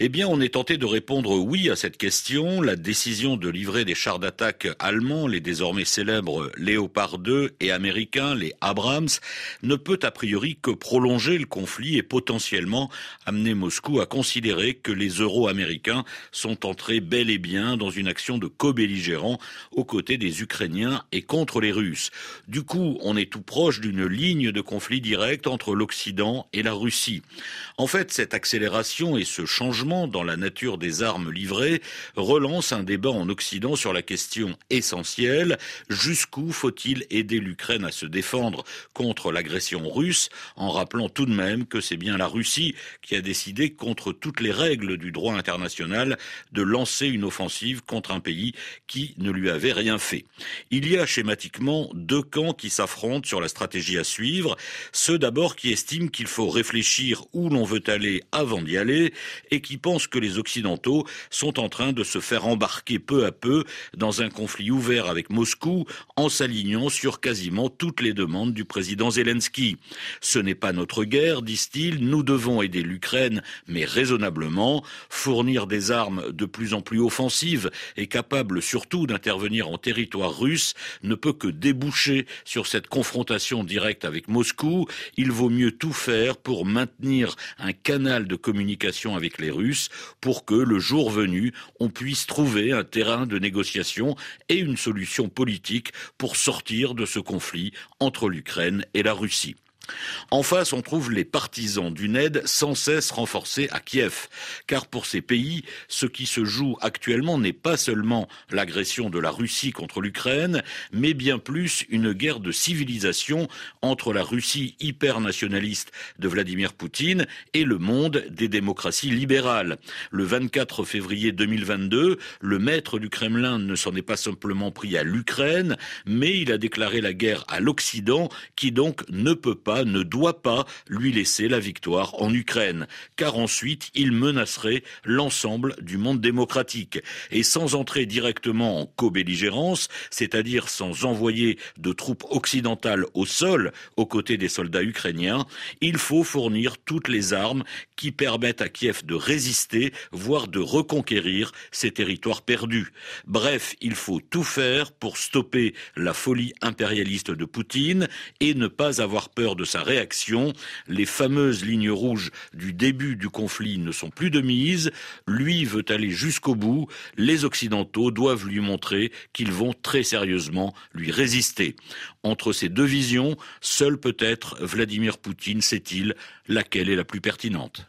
eh bien, on est tenté de répondre oui à cette question. La décision de livrer des chars d'attaque allemands, les désormais célèbres Léopard 2 et américains, les Abrams, ne peut a priori que prolonger le conflit et potentiellement amener Moscou à considérer que les euro-américains sont entrés bel et bien dans une action de co-belligérants aux côtés des Ukrainiens et contre les Russes. Du coup, on est tout proche d'une ligne de conflit direct entre l'Occident et la Russie. En fait, cette accélération et ce changement dans la nature des armes livrées relance un débat en Occident sur la question essentielle jusqu'où faut-il aider l'Ukraine à se défendre contre l'agression russe en rappelant tout de même que c'est bien la Russie qui a décidé contre toutes les règles du droit international de lancer une offensive contre un pays qui ne lui avait rien fait. Il y a schématiquement deux camps qui s'affrontent sur la stratégie à suivre, ceux d'abord qui estiment qu'il faut réfléchir où l'on veut aller avant d'y aller et qui pense que les Occidentaux sont en train de se faire embarquer peu à peu dans un conflit ouvert avec Moscou en s'alignant sur quasiment toutes les demandes du président Zelensky. Ce n'est pas notre guerre, disent-ils, nous devons aider l'Ukraine, mais raisonnablement, fournir des armes de plus en plus offensives et capables surtout d'intervenir en territoire russe ne peut que déboucher sur cette confrontation directe avec Moscou. Il vaut mieux tout faire pour maintenir un canal de communication avec les Russes pour que, le jour venu, on puisse trouver un terrain de négociation et une solution politique pour sortir de ce conflit entre l'Ukraine et la Russie. En face, on trouve les partisans d'une aide sans cesse renforcée à Kiev, car pour ces pays, ce qui se joue actuellement n'est pas seulement l'agression de la Russie contre l'Ukraine, mais bien plus une guerre de civilisation entre la Russie hyper nationaliste de Vladimir Poutine et le monde des démocraties libérales. Le 24 février 2022, le maître du Kremlin ne s'en est pas simplement pris à l'Ukraine, mais il a déclaré la guerre à l'Occident, qui donc ne peut pas ne doit pas lui laisser la victoire en Ukraine, car ensuite il menacerait l'ensemble du monde démocratique. Et sans entrer directement en co-belligérance, c'est-à-dire sans envoyer de troupes occidentales au sol aux côtés des soldats ukrainiens, il faut fournir toutes les armes qui permettent à Kiev de résister, voire de reconquérir ses territoires perdus. Bref, il faut tout faire pour stopper la folie impérialiste de Poutine et ne pas avoir peur de sa réaction. Les fameuses lignes rouges du début du conflit ne sont plus de mise. Lui veut aller jusqu'au bout. Les Occidentaux doivent lui montrer qu'ils vont très sérieusement lui résister. Entre ces deux visions, seul peut-être Vladimir Poutine sait-il laquelle est la plus pertinente.